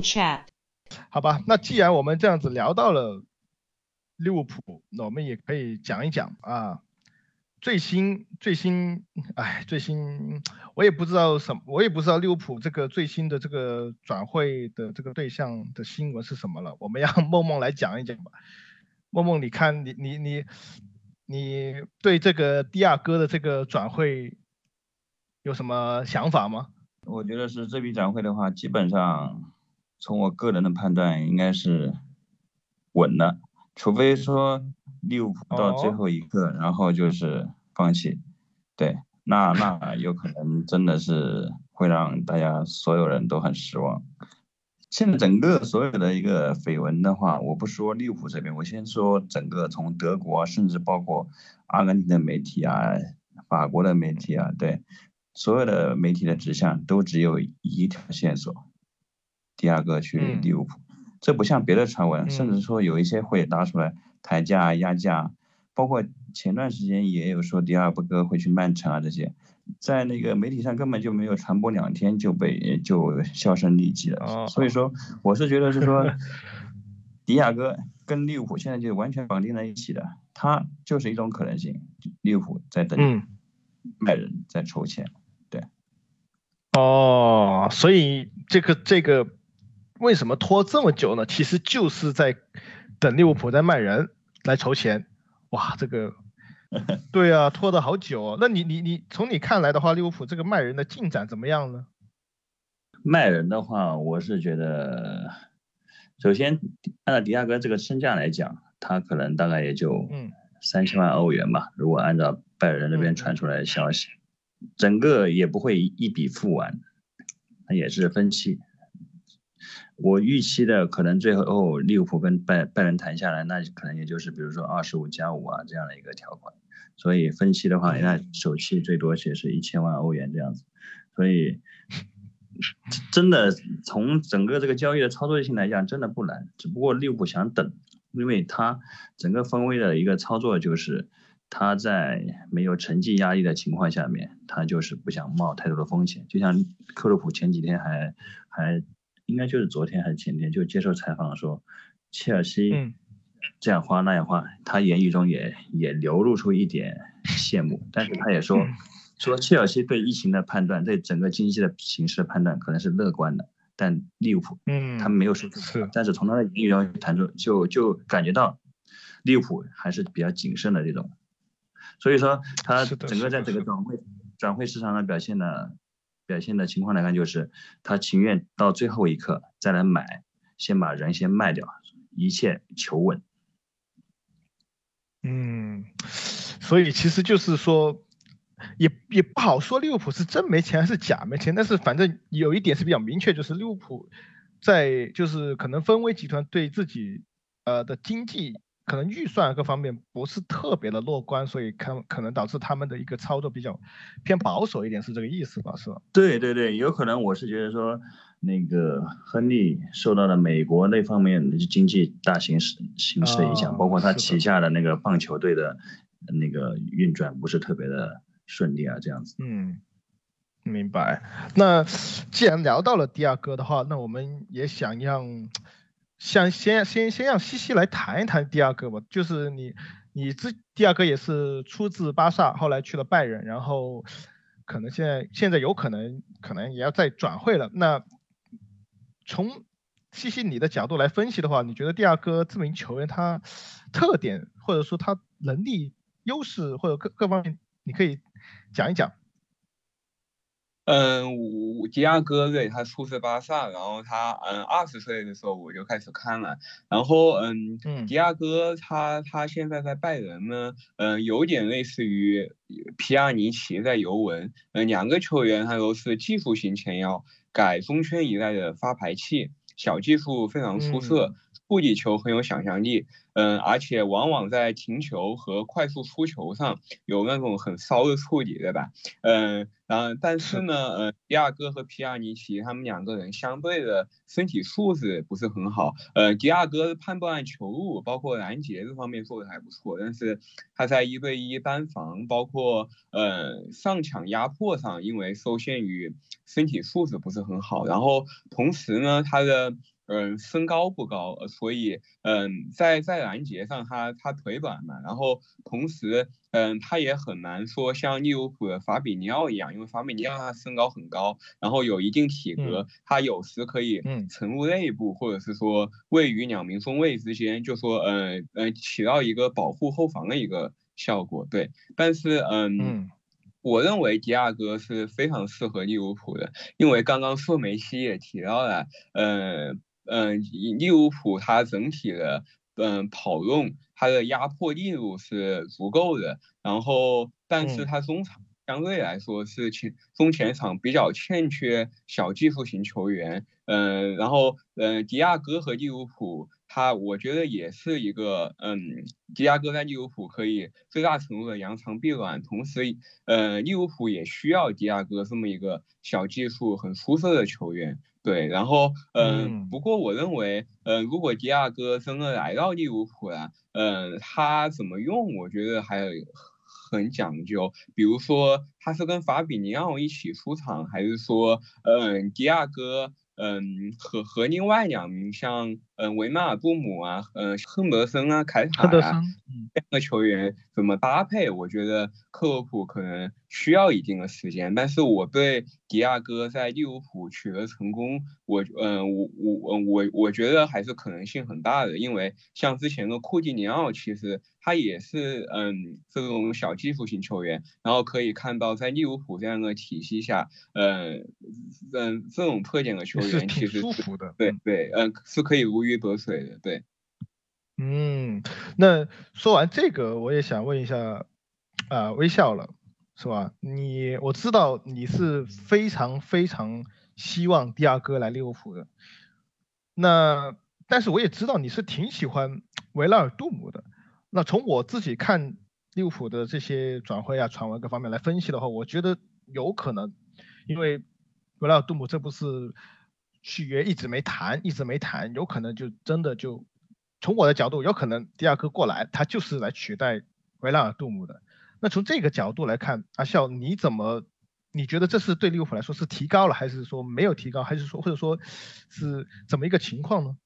Chat。好吧，那既然我们这样子聊到了利物浦，那我们也可以讲一讲啊，最新最新，哎，最新我也不知道什么，我也不知道利物浦这个最新的这个转会的这个对象的新闻是什么了，我们让梦梦来讲一讲吧。梦梦，你看你你你你对这个迪亚哥的这个转会有什么想法吗？我觉得是这笔转会的话，基本上从我个人的判断应该是稳了，除非说利物浦到最后一刻，然后就是放弃，对，那那有可能真的是会让大家所有人都很失望。现在整个所有的一个绯闻的话，我不说利物浦这边，我先说整个从德国，甚至包括阿根廷的媒体啊、法国的媒体啊，对。所有的媒体的指向都只有一条线索，第二个去利物浦，这不像别的传闻，甚至说有一些会拉出来抬价压价，包括前段时间也有说迪亚布哥会去曼城啊这些，在那个媒体上根本就没有传播两天就被就销声匿迹了，所以说我是觉得是说，迪亚哥跟利物浦现在就完全绑定在一起的，他就是一种可能性，利物浦在等卖人在筹钱。对。哦，所以这个这个为什么拖这么久呢？其实就是在等利物浦在卖人来筹钱。哇，这个 对啊，拖的好久。那你你你从你看来的话，利物浦这个卖人的进展怎么样呢？卖人的话，我是觉得，首先按照迪亚哥这个身价来讲，他可能大概也就三千万欧元吧。如果按照拜仁那边传出来的消息。整个也不会一笔付完，它也是分期。我预期的可能最后利物浦跟拜拜仁谈下来，那可能也就是比如说二十五加五啊这样的一个条款。所以分期的话，那首期最多也是一千万欧元这样子。所以真的从整个这个交易的操作性来讲，真的不难。只不过利物浦想等，因为他整个分位的一个操作就是。他在没有成绩压力的情况下面，他就是不想冒太多的风险。就像克洛普前几天还还应该就是昨天还是前天就接受采访说，切尔西这样花那样花，他言语中也也流露出一点羡慕。但是他也说说切尔西对疫情的判断，对整个经济的形势的判断可能是乐观的，但利物浦嗯他没有说是，但是从他的言语中谈出就就感觉到利物浦还是比较谨慎的这种。所以说，他整个在这个转会转会市场上表现的表现的情况来看，就是他情愿到最后一刻再来买，先把人先卖掉，一切求稳。嗯，所以其实就是说，也也不好说利物浦是真没钱还是假没钱，但是反正有一点是比较明确，就是利物浦在就是可能分威集团对自己呃的经济。可能预算各方面不是特别的乐观，所以可可能导致他们的一个操作比较偏保守一点，是这个意思吧？是吧？对对对，有可能我是觉得说，那个亨利受到了美国那方面的经济大形势形势的影响，包括他旗下的那个棒球队的那个运转不是特别的顺利啊，这样子。嗯，明白。那既然聊到了第二个的话，那我们也想让。想先先先让西西来谈一谈第二个吧，就是你你这第二个也是出自巴萨，后来去了拜仁，然后可能现在现在有可能可能也要再转会了。那从西西你的角度来分析的话，你觉得第二个这名球员他特点或者说他能力优势或者各各方面，你可以讲一讲。嗯，我迪亚哥对他出自巴萨，然后他嗯二十岁的时候我就开始看了，然后嗯，迪亚哥他他现在在拜仁呢，嗯，有点类似于皮亚尼奇在尤文，嗯，两个球员他都是技术型前腰，改中圈一带的发牌器，小技术非常出色，触地球很有想象力，嗯，而且往往在停球和快速出球上有那种很骚的处理，对吧？嗯，然后但是呢，呃，迪亚哥和皮亚尼奇他们两个人相对的身体素质不是很好，呃，迪亚哥判断球路包括拦截这方面做的还不错，但是他在一对一单防包括呃上抢压迫上，因为受限于身体素质不是很好，然后同时呢，他的。嗯，身高不高，所以嗯，在在拦截上他他腿短嘛，然后同时嗯，他也很难说像利物浦的法比尼奥一样，因为法比尼奥他身高很高，然后有一定体格，他有时可以沉入内部，或者是说位于两名中卫之间，就说嗯嗯起到一个保护后防的一个效果，对，但是嗯。我认为迪亚哥是非常适合利物浦的，因为刚刚说梅西也提到了，嗯。嗯，利物浦它整体的嗯跑动，它的压迫力度是足够的，然后但是它中场相对来说是前中前场比较欠缺小技术型球员，嗯，然后嗯迪亚哥和利物浦。他我觉得也是一个，嗯，迪亚哥在利物浦可以最大程度的扬长避短，同时，呃，利物浦也需要迪亚哥这么一个小技术很出色的球员，对，然后，嗯，不过我认为，呃，如果迪亚哥真的来到利物浦了，嗯，他怎么用，我觉得还有很讲究，比如说他是跟法比尼奥一起出场，还是说，嗯，迪亚哥。嗯，和和另外两名像嗯维纳尔布姆啊，嗯亨德森啊，凯塔啊，这样的球员怎么搭配？我觉得克洛普可能需要一定的时间，但是我对迪亚哥在利物浦取得成功，我嗯我我我我觉得还是可能性很大的，因为像之前的库蒂尼奥，其实他也是嗯这种小技术型球员，然后可以看到在利物浦这样的体系下，嗯嗯这种特点的球员。是挺舒服的，对对，嗯，是可以如鱼得水的，对。嗯，那说完这个，我也想问一下，啊，微笑了，是吧？你我知道你是非常非常希望第二哥来利物浦的，那但是我也知道你是挺喜欢维拉尔杜姆的。那从我自己看利物浦的这些转会啊、传闻各方面来分析的话，我觉得有可能，因为维拉尔杜姆这不是。续约一直没谈，一直没谈，有可能就真的就，从我的角度，有可能第二个过来，他就是来取代维拉尔杜姆的。那从这个角度来看，阿笑你怎么？你觉得这是对利物浦来说是提高了，还是说没有提高，还是说或者说是怎么一个情况呢？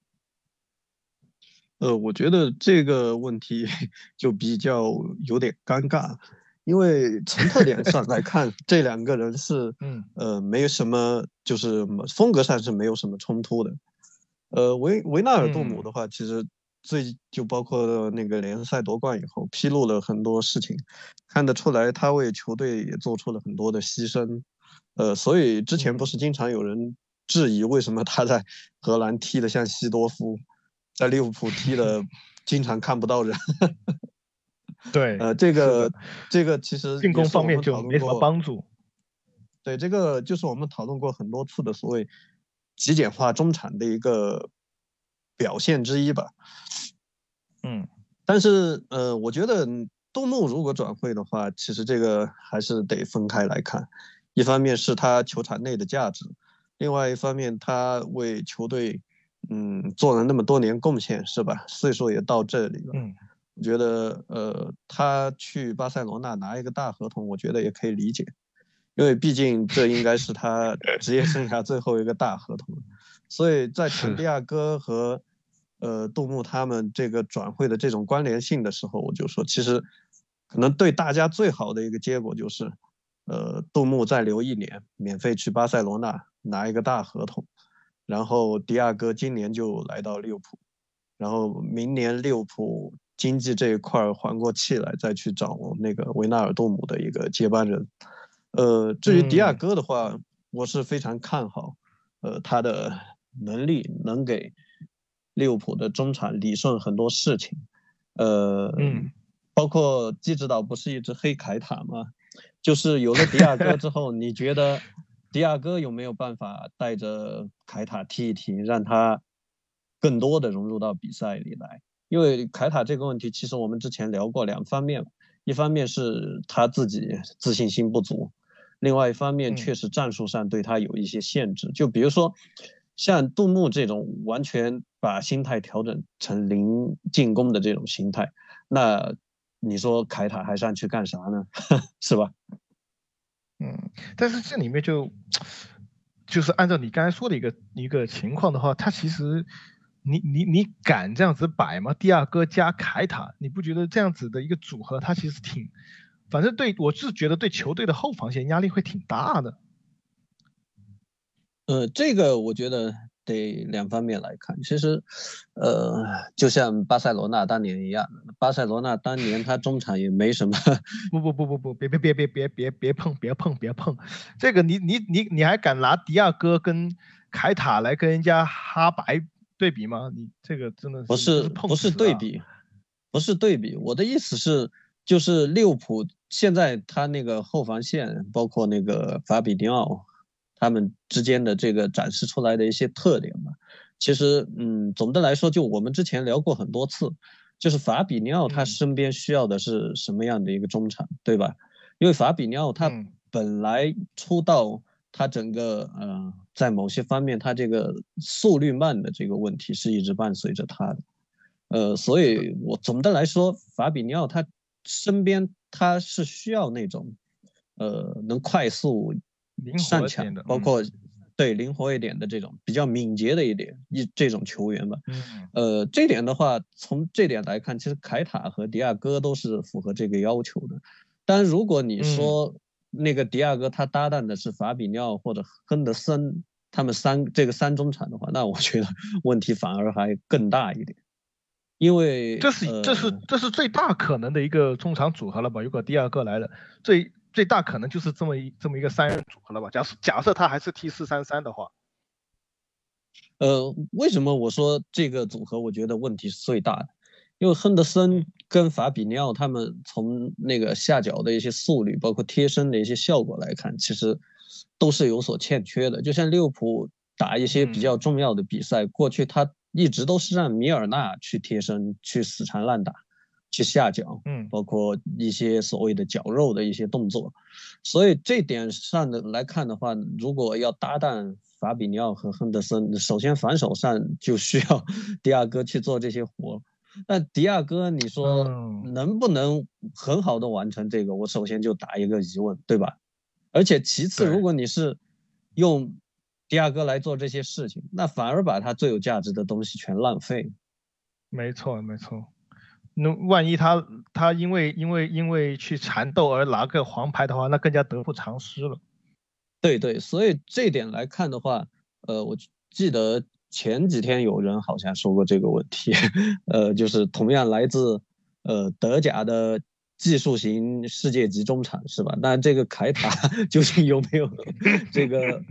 呃，我觉得这个问题 就比较有点尴尬。因为从特点上来看，这两个人是，嗯，呃，没有什么，就是风格上是没有什么冲突的。呃，维维纳尔杜姆的话，其实最就包括那个联赛夺冠以后，披露了很多事情，看得出来他为球队也做出了很多的牺牲。呃，所以之前不是经常有人质疑，为什么他在荷兰踢得像西多夫，在利物浦踢的经常看不到人。对，呃，这个这个其实进攻方面就没什么帮助。对，这个就是我们讨论过很多次的所谓极简化中产的一个表现之一吧。嗯，但是呃，我觉得杜牧如果转会的话，其实这个还是得分开来看。一方面是他球场内的价值，另外一方面他为球队嗯做了那么多年贡献，是吧？岁数也到这里了。嗯。我觉得，呃，他去巴塞罗那拿一个大合同，我觉得也可以理解，因为毕竟这应该是他 职业生涯最后一个大合同。所以在陈迪亚哥和呃杜牧他们这个转会的这种关联性的时候，我就说，其实可能对大家最好的一个结果就是，呃，杜牧再留一年，免费去巴塞罗那拿一个大合同，然后迪亚哥今年就来到利物浦，然后明年利物浦。经济这一块缓过气来，再去找那个维纳尔杜姆的一个接班人。呃，至于迪亚哥的话，我是非常看好，呃，他的能力能给利物浦的中场理顺很多事情。呃，嗯，包括基指导不是一直黑凯塔吗？就是有了迪亚哥之后，你觉得迪亚哥有没有办法带着凯塔踢一踢，让他更多的融入到比赛里来。因为凯塔这个问题，其实我们之前聊过两方面，一方面是他自己自信心不足，另外一方面确实战术上对他有一些限制。就比如说像杜牧这种完全把心态调整成零进攻的这种心态，那你说凯塔还上去干啥呢？是吧？嗯，但是这里面就。就是按照你刚才说的一个一个情况的话，他其实，你你你敢这样子摆吗？第二哥加凯塔，你不觉得这样子的一个组合，他其实挺，反正对我是觉得对球队的后防线压力会挺大的。呃，这个我觉得。得两方面来看，其实，呃，就像巴塞罗那当年一样，巴塞罗那当年他中场也没什么。不不不不不，别别别别别别别碰别碰别碰，这个你你你你还敢拿迪亚哥跟凯塔来跟人家哈白对比吗？你这个真的不是不是对比，不是对比。我的意思是，就是利物浦现在他那个后防线，包括那个法比尼奥。他们之间的这个展示出来的一些特点嘛，其实，嗯，总的来说，就我们之前聊过很多次，就是法比尼奥他身边需要的是什么样的一个中场，对吧？因为法比尼奥他本来出道，他整个，呃，在某些方面他这个速率慢的这个问题是一直伴随着他的，呃，所以我总的来说，法比尼奥他身边他是需要那种，呃，能快速。上抢的，包括对灵活一点的这种比较敏捷的一点一这种球员吧。嗯，呃，这点的话，从这点来看，其实凯塔和迪亚哥都是符合这个要求的。但如果你说那个迪亚哥他搭档的是法比尼奥或者亨德森，他们三这个三中场的话，那我觉得 问题反而还更大一点，因为这是这是这是最大可能的一个中场组合了吧？如果第二个来了，最。最大可能就是这么一这么一个三人组合了吧？假设假设他还是 T 四三三的话，呃，为什么我说这个组合我觉得问题是最大的？因为亨德森跟法比尼奥他们从那个下脚的一些速率，包括贴身的一些效果来看，其实都是有所欠缺的。就像利物浦打一些比较重要的比赛，过去他一直都是让米尔纳去贴身去死缠烂打。去下脚，嗯，包括一些所谓的绞肉的一些动作，所以这点上的来看的话，如果要搭档法比尼奥和亨德森，首先防守上就需要 迪亚哥去做这些活。那迪亚哥，你说能不能很好的完成这个？我首先就打一个疑问，对吧？而且其次，如果你是用迪亚哥来做这些事情，那反而把他最有价值的东西全浪费。没错，没错。那万一他他因为因为因为去缠斗而拿个黄牌的话，那更加得不偿失了。对对，所以这点来看的话，呃，我记得前几天有人好像说过这个问题，呃，就是同样来自呃德甲的技术型世界级中场是吧？那这个凯塔 究竟有没有 这个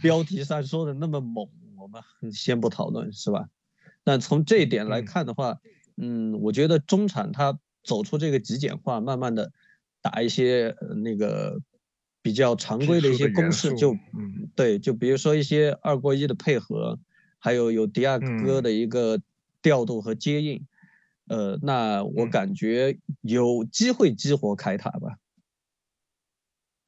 标题上说的那么猛？我们先不讨论是吧？但从这一点来看的话。嗯，我觉得中场他走出这个极简化，慢慢的打一些那个比较常规的一些公式，就嗯，对，就比如说一些二过一的配合，还有有迪亚哥的一个调度和接应，呃，那我感觉有机会激活凯塔吧。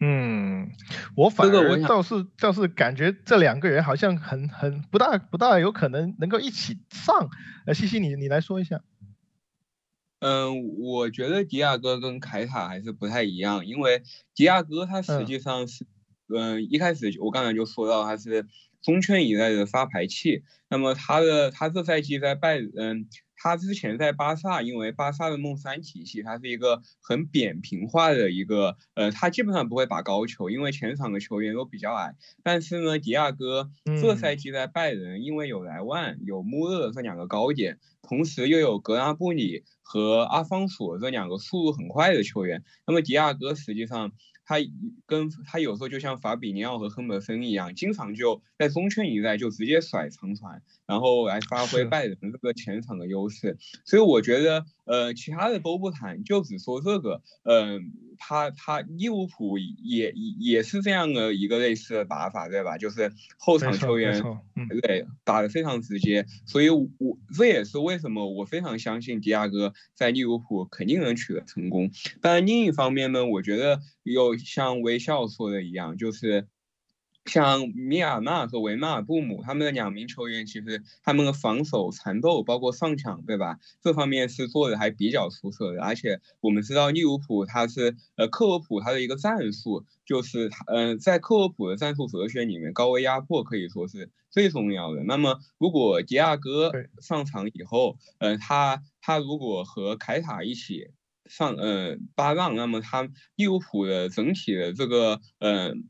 嗯，我反而倒是倒是感觉这两个人好像很很不大不大有可能能够一起上。呃，西西你你来说一下。嗯，我觉得迪亚哥跟凯塔还是不太一样，因为迪亚哥他实际上是，嗯，一开始我刚才就说到他是中圈以内的发牌器，那么他的他这赛季在拜，嗯。他之前在巴萨，因为巴萨的梦三体系，它是一个很扁平化的一个，呃，他基本上不会打高球，因为前场的球员都比较矮。但是呢，迪亚哥这赛季在拜仁，因为有莱万、有穆勒这两个高点，同时又有格拉布里和阿方索这两个速度很快的球员，那么迪亚哥实际上。他跟他有时候就像法比尼奥和亨德森一样，经常就在中圈一带就直接甩长传，然后来发挥拜仁这个前场的优势。所以我觉得，呃，其他的都不谈，就只说这个，嗯，他他利物浦也也是这样的一个类似的打法，对吧？就是后场球员对打的非常直接，所以我这也是为什么我非常相信迪亚哥在利物浦肯定能取得成功。但另一方面呢，我觉得有像微笑说的一样，就是。像米尔纳和维纳尔布姆他们的两名球员，其实他们的防守、缠斗，包括上抢，对吧？这方面是做的还比较出色的。而且我们知道利物浦他是呃克洛普他的一个战术，就是他嗯在克洛普的战术哲学里面，高位压迫可以说是最重要的。那么如果迪亚哥上场以后，呃他他如果和凯塔一起上呃八浪，那么它利物浦的整体的这个嗯。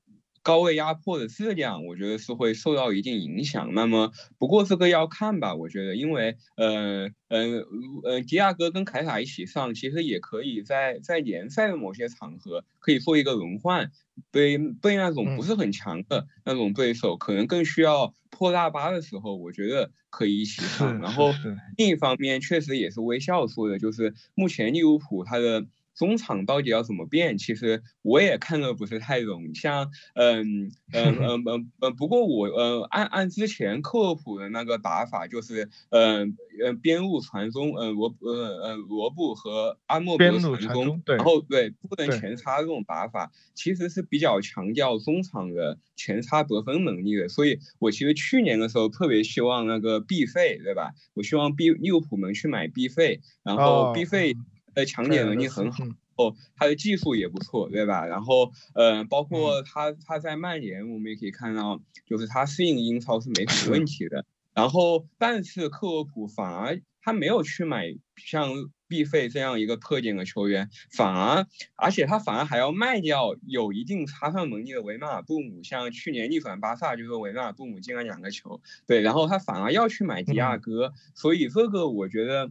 高位压迫的质量，我觉得是会受到一定影响。那么，不过这个要看吧，我觉得，因为，呃，呃，呃，迪亚哥跟凯塔一起上，其实也可以在在联赛的某些场合可以做一个轮换，被被那种不是很强的那种对手，可能更需要破大巴的时候，我觉得可以一起上。然后另一方面，确实也是微笑说的，就是目前利物浦他的。中场到底要怎么变？其实我也看的不是太懂。像，嗯嗯嗯嗯嗯，不过我呃按按之前克洛普的那个打法，就是嗯嗯边路传中，嗯罗呃呃罗布和阿莫边路传中，然后对不能前插这种打法，其实是比较强调中场的前插得分能力的。所以我其实去年的时候特别希望那个 B 费，对吧？我希望 B 利物浦能去买 B 费，然后 B 费。的抢点能力很好，哦，他的技术也不错，对吧？然后，呃，包括他他在曼联，我们也可以看到，就是他适应英超是没什么问题的。然后，但是克洛普反而他没有去买像毕费这样一个特点的球员，反而，而且他反而还要卖掉有一定插上能力的维纳尔布姆，像去年逆转巴萨就是维纳尔布姆进了两个球，对，然后他反而要去买迪亚哥，所以这个我觉得。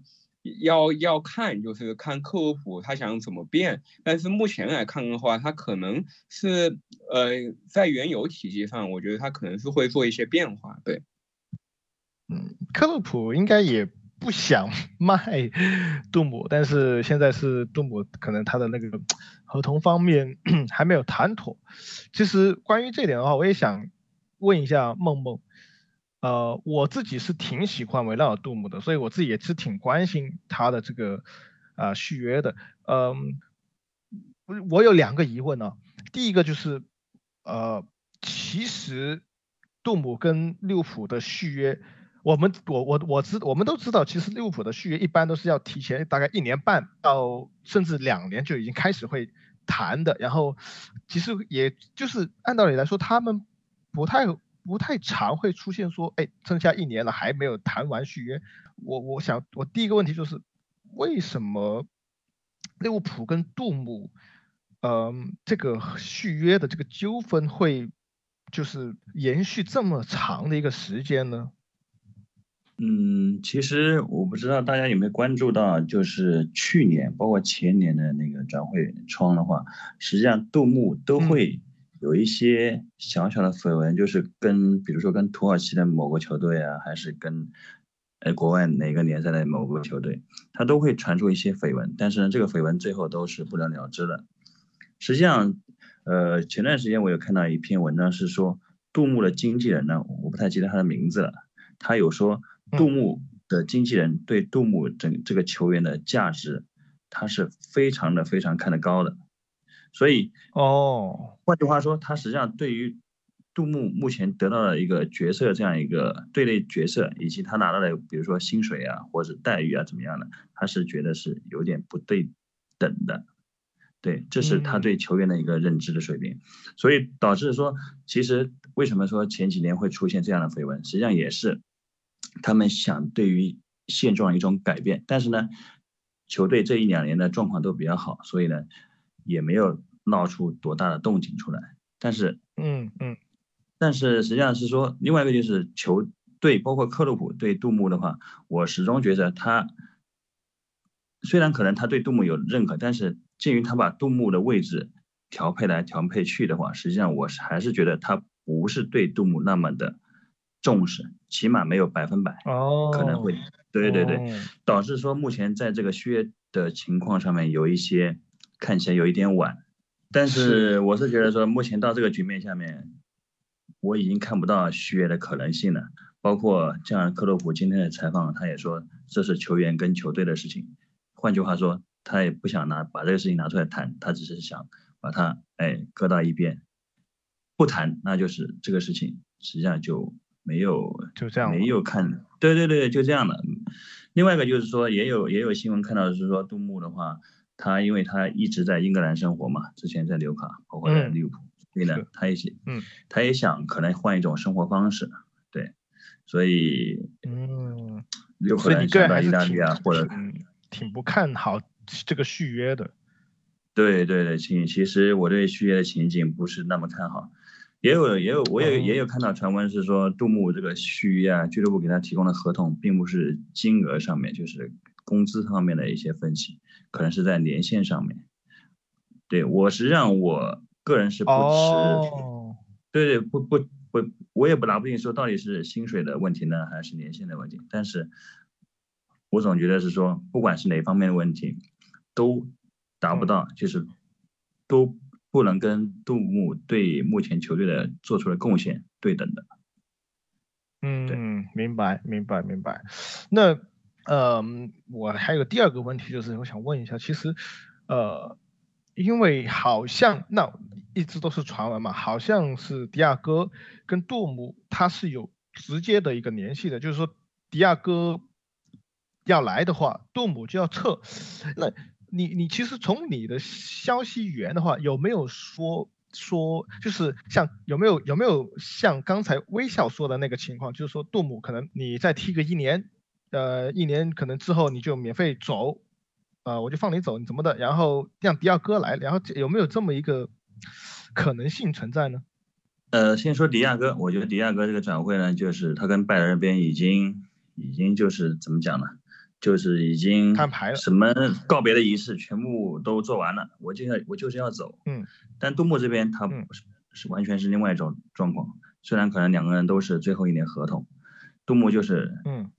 要要看，就是看克洛普他想怎么变，但是目前来看的话，他可能是呃在原有体系上，我觉得他可能是会做一些变化。对，嗯，克洛普应该也不想 卖杜姆，但是现在是杜姆可能他的那个合同方面 还没有谈妥。其实关于这点的话，我也想问一下梦梦。呃，我自己是挺喜欢维纳尔杜姆的，所以我自己也是挺关心他的这个啊续约的。嗯，我有两个疑问呢。第一个就是，呃，其实杜姆跟利物浦的续约，我们我我我知我们都知道，其实利物浦的续约一般都是要提前大概一年半到甚至两年就已经开始会谈的。然后，其实也就是按道理来说，他们不太。不太常会出现说，哎，剩下一年了还没有谈完续约。我我想，我第一个问题就是，为什么利物浦跟杜姆，嗯，这个续约的这个纠纷会就是延续这么长的一个时间呢？嗯，其实我不知道大家有没有关注到，就是去年包括前年的那个转会窗的话，实际上杜牧都会。有一些小小的绯闻，就是跟比如说跟土耳其的某个球队啊，还是跟呃国外哪个联赛的某个球队，他都会传出一些绯闻，但是呢，这个绯闻最后都是不了了之的。实际上，呃，前段时间我有看到一篇文章，是说杜牧的经纪人呢，我不太记得他的名字了，他有说杜牧的经纪人对杜牧整这个球员的价值，他是非常的非常看得高的。所以哦，换句话说，他实际上对于杜牧目前得到的一个角色这样一个队内角色，以及他拿到的比如说薪水啊或者待遇啊怎么样的，他是觉得是有点不对等的。对，这是他对球员的一个认知的水平，所以导致说，其实为什么说前几年会出现这样的绯闻，实际上也是他们想对于现状一种改变，但是呢，球队这一两年的状况都比较好，所以呢。也没有闹出多大的动静出来，但是，嗯嗯，但是实际上是说，另外一个就是球队，包括克洛普对杜牧的话，我始终觉得他虽然可能他对杜牧有认可，但是鉴于他把杜牧的位置调配来调配去的话，实际上我是还是觉得他不是对杜牧那么的重视，起码没有百分百，哦，可能会，对对对，导致说目前在这个续约的情况上面有一些看起来有一点晚，但是我是觉得说，目前到这个局面下面，我已经看不到续约的可能性了。包括像克洛普今天的采访，他也说这是球员跟球队的事情。换句话说，他也不想拿把这个事情拿出来谈，他只是想把它哎搁到一边，不谈，那就是这个事情实际上就没有就这样没有看，对对对，就这样的。另外一个就是说，也有也有新闻看到是说杜牧的话，他因为他一直在英格兰生活嘛，之前在纽卡，包括在利物浦，所以呢，他也想，嗯，他也想可能换一种生活方式，对，所以嗯，有可能想到意大利啊，或者。挺不看好这个续约的，对对对，其其实我对续约的情景不是那么看好，也有也有我也也有看到传闻是说杜牧这个续约啊，俱乐部给他提供的合同并不是金额上面，就是工资方面的一些分析，可能是在年限上面。对我实际上我个人是不持，对对不不不，我也不拿不定说到底是薪水的问题呢，还是年限的问题，但是。我总觉得是说，不管是哪方面的问题，都达不到，就是都不能跟杜牧对目前球队的做出的贡献对等的。嗯，明白，明白，明白。那呃，我还有第二个问题，就是我想问一下，其实呃，因为好像那一直都是传闻嘛，好像是迪亚哥跟杜姆他是有直接的一个联系的，就是说迪亚哥。要来的话，杜姆就要撤。那你你其实从你的消息源的话，有没有说说就是像有没有有没有像刚才微笑说的那个情况，就是说杜姆可能你再踢个一年，呃，一年可能之后你就免费走，呃，我就放你走，你怎么的？然后让迪亚哥来，然后有没有这么一个可能性存在呢？呃，先说迪亚哥，我觉得迪亚哥这个转会呢，就是他跟拜仁那边已经已经就是怎么讲呢？就是已经摊牌了什么告别的仪式全部都做完了，我就要我就是要走。嗯，但杜牧这边他是是完全是另外一种状况，虽然可能两个人都是最后一年合同，杜牧就是嗯，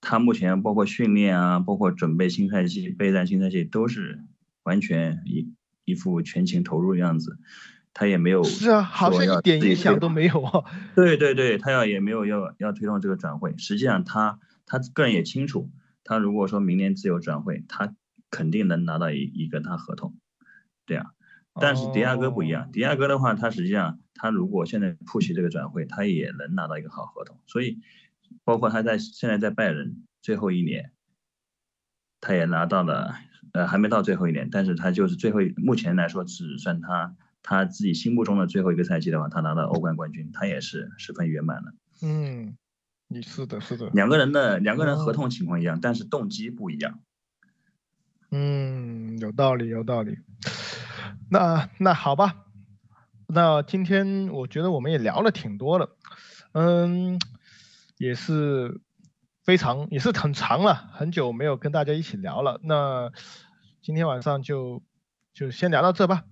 他目前包括训练啊，包括准备新赛季备战新赛季都是完全一一副全情投入的样子，他也没有是啊，好像一点影响都没有啊。对对对，他要也没有要要推动这个转会，实际上他他个人也清楚。他如果说明年自由转会，他肯定能拿到一一个他合同，对啊。但是迪亚哥不一样，迪亚哥的话，他实际上他如果现在铺起这个转会，他也能拿到一个好合同。所以，包括他在现在在拜仁最后一年，他也拿到了，呃，还没到最后一年，但是他就是最后目前来说只算他他自己心目中的最后一个赛季的话，他拿到欧冠冠军，他也是十分圆满的。嗯。你是的，是的，两个人的两个人合同情况一样，但是动机不一样。嗯，有道理，有道理。那那好吧，那今天我觉得我们也聊了挺多了，嗯，也是非常也是很长了，很久没有跟大家一起聊了。那今天晚上就就先聊到这吧。